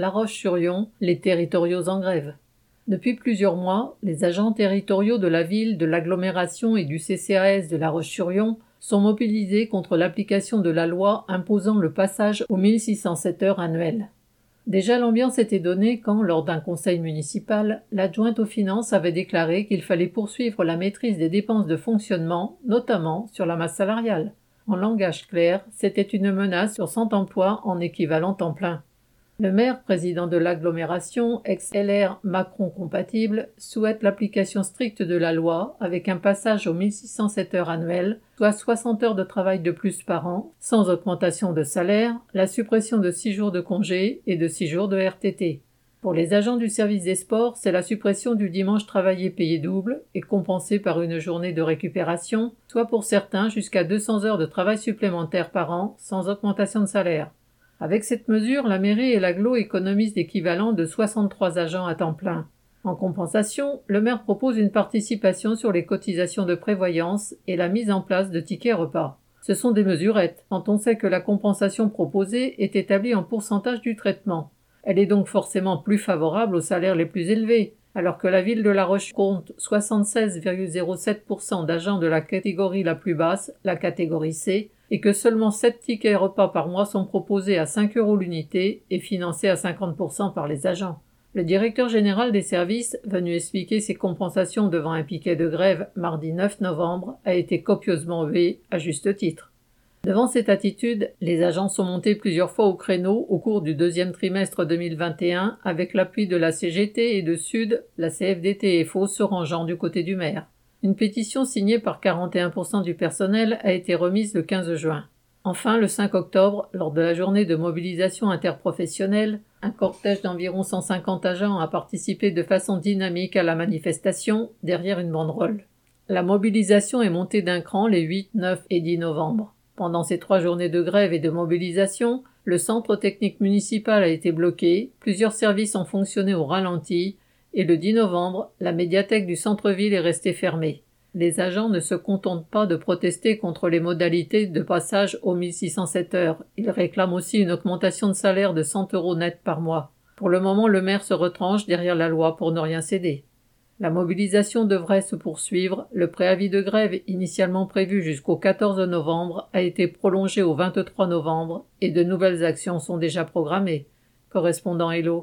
La Roche-sur-Yon, les territoriaux en grève. Depuis plusieurs mois, les agents territoriaux de la ville, de l'agglomération et du CCAS de La Roche-sur-Yon sont mobilisés contre l'application de la loi imposant le passage aux 1607 heures annuelles. Déjà l'ambiance était donnée quand, lors d'un conseil municipal, l'adjointe aux finances avait déclaré qu'il fallait poursuivre la maîtrise des dépenses de fonctionnement, notamment sur la masse salariale. En langage clair, c'était une menace sur 100 emplois en équivalent temps plein. Le maire, président de l'agglomération, ex-LR Macron compatible, souhaite l'application stricte de la loi avec un passage aux 1607 heures annuelles, soit 60 heures de travail de plus par an, sans augmentation de salaire, la suppression de 6 jours de congé et de 6 jours de RTT. Pour les agents du service des sports, c'est la suppression du dimanche travaillé payé double et compensé par une journée de récupération, soit pour certains jusqu'à 200 heures de travail supplémentaires par an, sans augmentation de salaire. Avec cette mesure, la mairie et l'aglo économisent l'équivalent de 63 agents à temps plein. En compensation, le maire propose une participation sur les cotisations de prévoyance et la mise en place de tickets repas. Ce sont des mesurettes, quand on sait que la compensation proposée est établie en pourcentage du traitement. Elle est donc forcément plus favorable aux salaires les plus élevés, alors que la ville de La Roche compte 76,07% d'agents de la catégorie la plus basse, la catégorie C, et que seulement 7 tickets repas par mois sont proposés à 5 euros l'unité et financés à 50% par les agents. Le directeur général des services, venu expliquer ses compensations devant un piquet de grève mardi 9 novembre, a été copieusement hué, à juste titre. Devant cette attitude, les agents sont montés plusieurs fois au créneau au cours du deuxième trimestre 2021 avec l'appui de la CGT et de Sud, la CFDT et FO se rangeant du côté du maire. Une pétition signée par 41% du personnel a été remise le 15 juin. Enfin, le 5 octobre, lors de la journée de mobilisation interprofessionnelle, un cortège d'environ 150 agents a participé de façon dynamique à la manifestation derrière une banderole. La mobilisation est montée d'un cran les 8, 9 et 10 novembre. Pendant ces trois journées de grève et de mobilisation, le centre technique municipal a été bloqué, plusieurs services ont fonctionné au ralenti, et le 10 novembre, la médiathèque du centre-ville est restée fermée. Les agents ne se contentent pas de protester contre les modalités de passage aux 1607 heures. Ils réclament aussi une augmentation de salaire de 100 euros net par mois. Pour le moment, le maire se retranche derrière la loi pour ne rien céder. La mobilisation devrait se poursuivre. Le préavis de grève initialement prévu jusqu'au 14 novembre a été prolongé au 23 novembre et de nouvelles actions sont déjà programmées. Correspondant Hello.